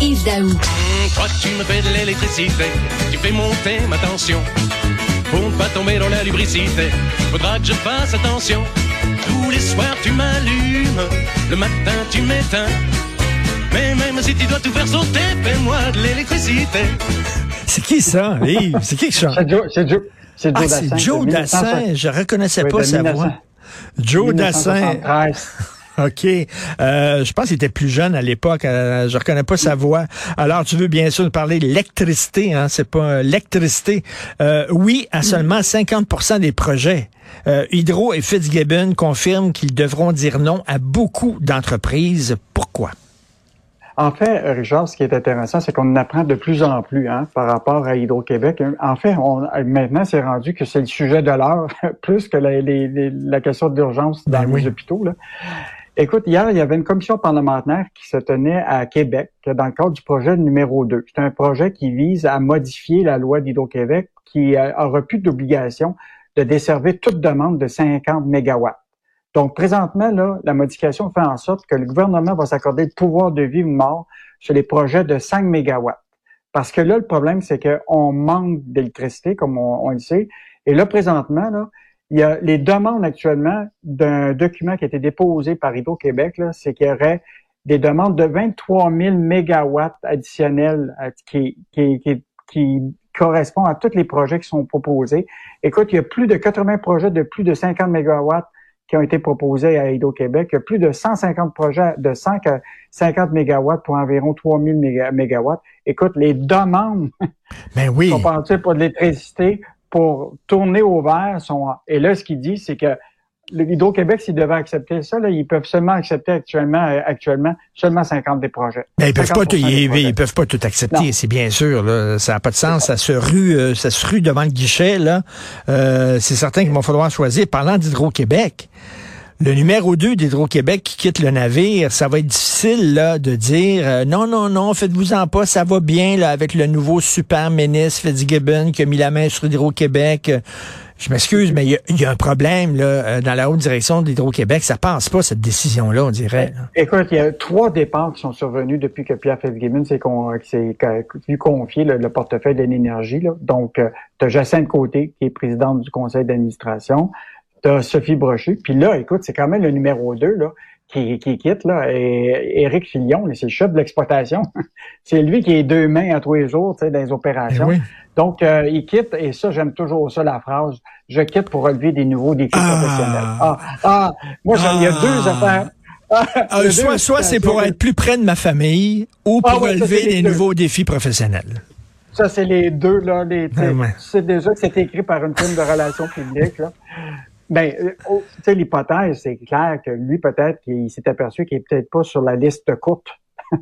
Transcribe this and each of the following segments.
Yves Daou. Toi, tu me fais de l'électricité, tu fais monter ma tension. Pour ne pas tomber dans la lubricité, faudra que je fasse attention. Tous les soirs, tu m'allumes, le matin, tu m'éteins. Mais même si tu dois tout faire sauter, fais-moi de l'électricité. C'est qui ça, Yves? C'est qui qui chante? C'est Joe, c'est Joe, c'est Joe Ah, Dassin. c'est Joe Dassin. 1960. Je reconnaissais Oui, pas sa 1900. voix. Joe Dassin. 1973. OK. Euh, je pense qu'il était plus jeune à l'époque. Euh, je reconnais pas sa voix. Alors, tu veux bien sûr nous parler d'électricité, hein? C'est pas euh, l'électricité. Euh, oui, à seulement 50% des projets. Euh, Hydro et Fitzgibbon confirment qu'ils devront dire non à beaucoup d'entreprises. Pourquoi? En fait, Richard, ce qui est intéressant, c'est qu'on apprend de plus en plus hein, par rapport à Hydro-Québec. En fait, on, maintenant, c'est rendu que c'est le sujet de l'heure, plus que la, les- les- la question d'urgence dans Ben oui. les hôpitaux. Là. Écoute, hier, il y avait une commission parlementaire qui se tenait à Québec dans le cadre du projet numéro 2. C'est un projet qui vise à modifier la loi d'Hydro-Québec qui euh, aura plus d'obligation de desservir toute demande de 50 mégawatts. Donc, présentement, là, la modification fait en sorte que le gouvernement va s'accorder le pouvoir de vie ou mort sur les projets de 5 mégawatts. Parce que là, le problème, c'est qu'on manque d'électricité, comme on le sait. Et là, présentement, là, il y a les demandes actuellement d'un document qui a été déposé par Hydro-Québec, c'est qu'il y aurait des demandes de 23 000 mégawatts additionnels euh, qui, qui, qui, qui correspondent à tous les projets qui sont proposés. Écoute, il y a plus de 80 projets de plus de 50 mégawatts qui ont été proposés à Hydro-Québec. Il y a plus de 150 projets de 150 mégawatts pour environ 3000 méga- mégawatts. Écoute, les demandes Ben oui. pensait pour de l'électricité pour tourner au vert sont... Et là, ce qu'il dit, c'est que le Hydro-Québec, s'ils devaient accepter ça, là, ils peuvent seulement accepter actuellement, euh, actuellement seulement 50 des projets. Ben, ils peuvent pas, 50% tout, ils, peuvent pas tout accepter, c'est bien sûr. Là, ça n'a pas de sens. Ça se rue, euh, ça se rue devant le guichet. Là, Euh, c'est certain qu'il va falloir choisir. Parlant d'Hydro-Québec, le numéro 2 d'Hydro-Québec qui quitte le navire, ça va être difficile là de dire euh, non, non, non, faites-vous-en pas, ça va bien là avec le nouveau super ministre Fitzgibbon qui a mis la main sur Hydro-Québec. Euh, Je m'excuse, mais il y a- un problème là euh, dans la haute direction d'Hydro-Québec. Ça passe pas cette décision-là, on dirait. là. Écoute, il y a trois départs qui sont survenus depuis que Pierre Fitzgibbon s'est con- lui confié le, le portefeuille de l'énergie. là. Donc, Jacinthe Côté, qui est présidente du conseil d'administration. Tu as Sophie Brochu. Puis là, écoute, c'est quand même le numéro 2 là, qui, qui quitte. Là. Et Éric Filion, là, c'est le chef de l'exploitation. c'est lui qui est deux mains à tous les jours tu sais, dans les opérations. Ben oui. Donc, euh, il quitte, et ça, j'aime toujours ça, la phrase, je quitte pour relever des nouveaux défis Ah. professionnels. Ah, ah, moi, ça, il y a Ah. deux affaires. Ah, il y a Euh, deux soit soit c'est pour être plus près de ma famille ou pour Ah ouais, relever des deux. nouveaux défis professionnels. Ça, c'est les deux, là. Les, tu sais, Ah ouais. tu sais déjà que c'est écrit par une firme de relations publiques, là. Ben, euh, oh, tu sais, l'hypothèse, c'est clair que lui, peut-être, qu'il s'est aperçu qu'il est peut-être pas sur la liste courte.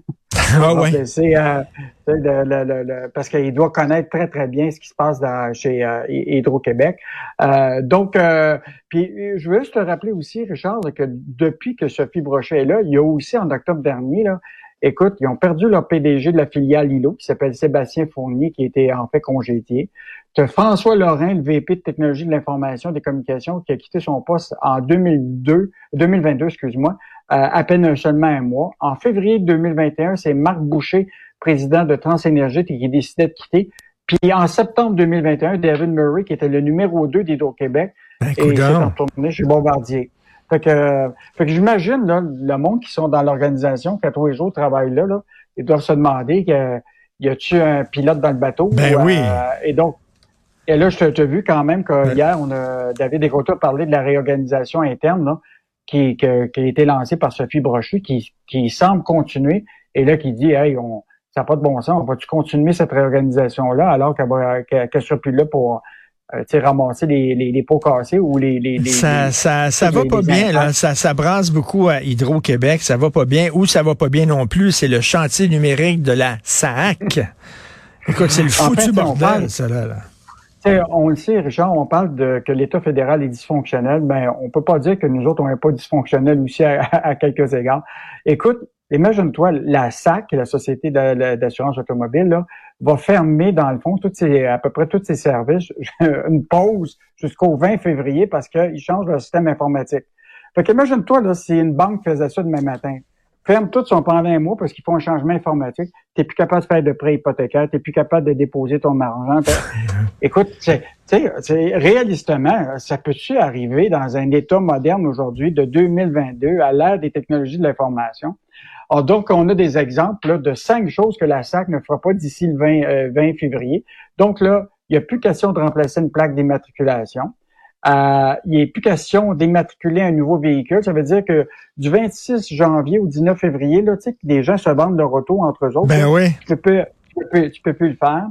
Ah Donc, ouais. C'est, euh, le- le- le- parce qu'il doit connaître très, très bien ce qui se passe dans, chez euh, Hydro-Québec. Euh, donc, euh, puis je veux juste te rappeler aussi, Richard, que depuis que Sophie Brochet est là, il y a aussi en octobre dernier, là, écoute, ils ont perdu leur PDG de la filiale ILO, qui s'appelle Sébastien Fournier, qui était en fait congédié. Tu as François Lorrain, le VP de technologie de l'information et des communications, qui a quitté son poste en 2002, 2022, excuse-moi, euh, à peine seulement un mois. En février 2021, c'est Marc Boucher, président de Transénergie, qui décidait de quitter. Puis en septembre 2021, David Murray, qui était le numéro 2 d'Hydro-Québec, Ben, coudonc. retourné chez Bombardier. Fait que, fait que j'imagine là, le monde qui sont dans l'organisation, qui à tous les jours travaillent là, là, ils doivent se demander que, y a-tu un pilote dans le bateau? Ben Ou, oui. euh, et donc, et là, je t'ai vu quand même que Ouais. hier, on a, David Descoteaux a parlé de la réorganisation interne là, qui, que- qui a été lancée par Sophie Brochu, qui, qui semble continuer, et là, qui dit, hey, on, ça n'a pas de bon sens, on va-tu continuer cette réorganisation-là alors qu'elle va, qu'elle, qu'elle sera plus là pour, euh, ramasser les, les, les pots cassés ou les, les, les- Ça, ça, ça va pas bien, là. Ça, ça brasse beaucoup à Hydro-Québec. Ça va pas bien. Ou ça va pas bien non plus, c'est le chantier numérique de la SAC. Écoute, c'est le En foutu fait, bordel, parle- ça, là. là. On le sait, Richard, on parle de que l'État fédéral est dysfonctionnel, mais on peut pas dire que nous autres, on n'est pas dysfonctionnels aussi à, quelques égards. Écoute, imagine-toi, la SAC, la Société d'assurance automobile, là, va fermer, dans le fond, toutes ses, à peu près tous ses services, une pause jusqu'au 20 février parce qu'ils changent leur système informatique. Fait qu'imagine-toi, là, si une banque faisait ça demain matin ferme tout son pendant un mois parce qu'ils font un changement informatique. Tu n'es plus capable de faire de prêts hypothécaires, tu n'es plus capable de déposer ton argent. Écoute, sais, réalistement, ça peut-tu arriver dans un État moderne aujourd'hui de 2022 à l'ère des technologies de l'information? Alors, donc, on a des exemples de cinq choses que la SAC ne fera pas d'ici le 20, 20 euh, février. Donc là, il n'y a plus question de remplacer une plaque d'immatriculation. Euh, il n'est plus question d'immatriculer un nouveau véhicule. Ça veut dire que du 26 janvier au 19 février, là, tu sais, que les gens se vendent leur auto entre eux autres. Ben oui. Tu peux, tu peux, tu peux plus le faire.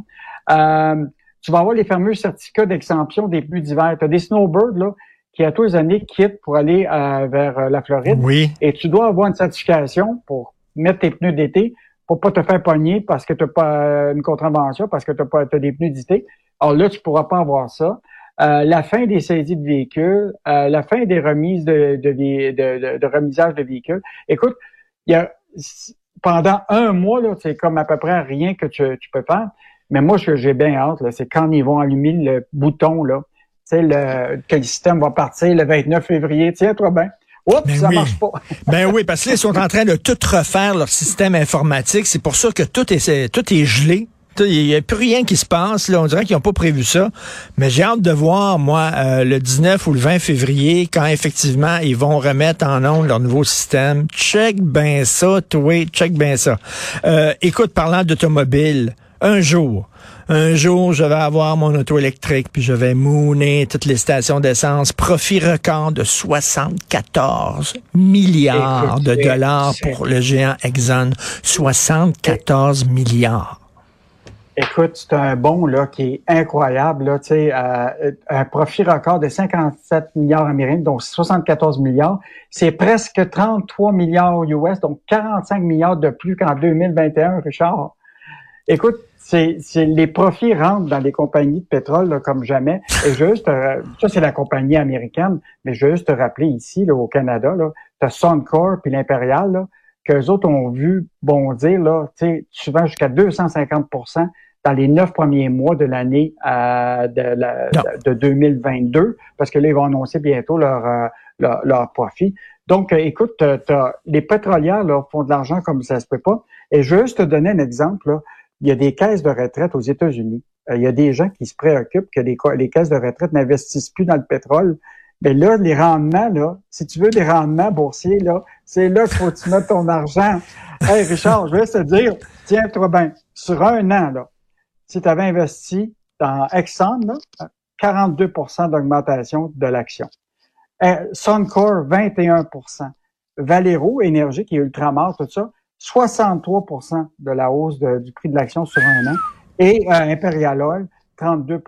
Euh, tu vas avoir les fameux certificats d'exemption des pluies d'hiver. Tu as des snowbirds, là, qui à tous les années quittent pour aller euh, vers la Floride. Oui. Et tu dois avoir une certification pour mettre tes pneus d'été pour pas te faire pogner parce que tu n'as pas une contravention, parce que tu as, pas, as des pneus d'été. Alors là, tu pourras pas avoir ça. Euh, la fin des saisies de véhicules, euh, la fin des remises de, de, de, de, remisage de véhicules. Écoute, il y a pendant un mois, là, c'est comme à peu près rien que tu, tu peux faire. Mais moi, ce que j'ai bien hâte, c'est quand ils vont allumer le bouton, là, le, que le système va partir le 29 février. Tiens-toi bien. Oups, ben ça marche pas. ben oui, parce qu'ils sont en train de tout refaire leur système informatique. C'est pour ça que tout est, tout est gelé. Il n'y a plus rien qui se passe. Là. On dirait qu'ils n'ont pas prévu ça. Mais j'ai hâte de voir, moi, euh, le 19 ou le 20 février, quand effectivement ils vont remettre en onde leur nouveau système. Check ben ça, toi, check ben ça. Euh, écoute, parlant d'automobile, un jour, un jour, je vais avoir mon auto électrique, puis je vais mouner toutes les stations d'essence. Profit record de 74 milliards de dollars pour le géant Exxon. 74 milliards. Écoute, c'est un bon là qui est incroyable là, tu euh, un profit record de 57 milliards américains, donc 74 milliards, c'est presque 33 milliards US, donc 45 milliards de plus qu'en 2021, Richard. Écoute, c'est, les profits rentrent dans les compagnies de pétrole comme jamais. Et juste, euh, ça c'est la compagnie américaine, mais juste te rappeler ici là, au Canada, là, as Suncor puis l'Impérial, là, qu'eux autres ont vu bondir là, tu sais, souvent jusqu'à 250% dans les neuf premiers mois de l'année euh, de, 2022, parce que là, ils vont annoncer bientôt leur, euh, leur, profit. Donc, euh, écoute, les pétrolières là, font de l'argent comme ça se peut pas. Et je veux juste te donner un exemple. Il y a des caisses de retraite aux États-Unis. il y a des gens qui se préoccupent que les, les caisses de retraite n'investissent plus dans le pétrole. Mais là, les rendements, là, si tu veux des rendements boursiers, là, c'est là qu'il faut que tu mettes ton argent. Hey, Richard, je vais te dire, tiens-toi bien, sur un an, là, si tu avais investi dans Exxon, 42% d'augmentation de l'action. Euh, Suncor, 21% Valero, Énergie, qui est Ultramar, tout ça, 63% de la hausse du prix de l'action sur un an. Et euh, Imperial Oil, 32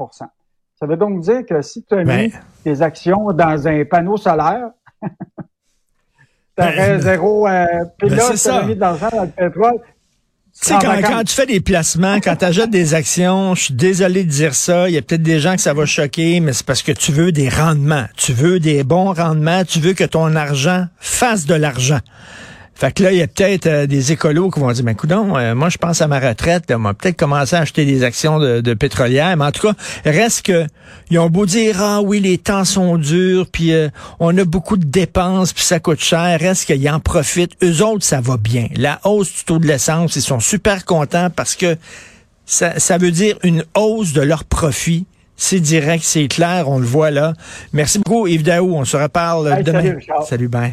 Ça veut donc dire que si tu as mis tes actions dans un panneau solaire, tu aurais ben, zéro euh, pilote, tu as mis de l'argent dans le pétrole, tu sais, quand, tu fais des placements, quand tu achètes des actions, je suis désolé de dire ça, il y a peut-être des gens que ça va choquer, mais c'est parce que tu veux des rendements. Tu veux des bons rendements, tu veux que ton argent fasse de l'argent. Fait que là, il y a peut-être euh, des écolos qui vont dire, ben coudon, euh, moi je pense à ma retraite, on va peut-être commencer à acheter des actions de, de pétrolières, mais en tout cas, reste que ils ont beau dire ah oui, les temps sont durs, puis euh, on a beaucoup de dépenses, puis ça coûte cher, reste qu'ils en profitent. Eux autres, ça va bien. La hausse du taux de l'essence, ils sont super contents parce que ça, ça veut dire une hausse de leur profit. C'est direct, c'est clair, on le voit là. Merci beaucoup, Yves Daou. On se reparle demain. Salut, salut, ben.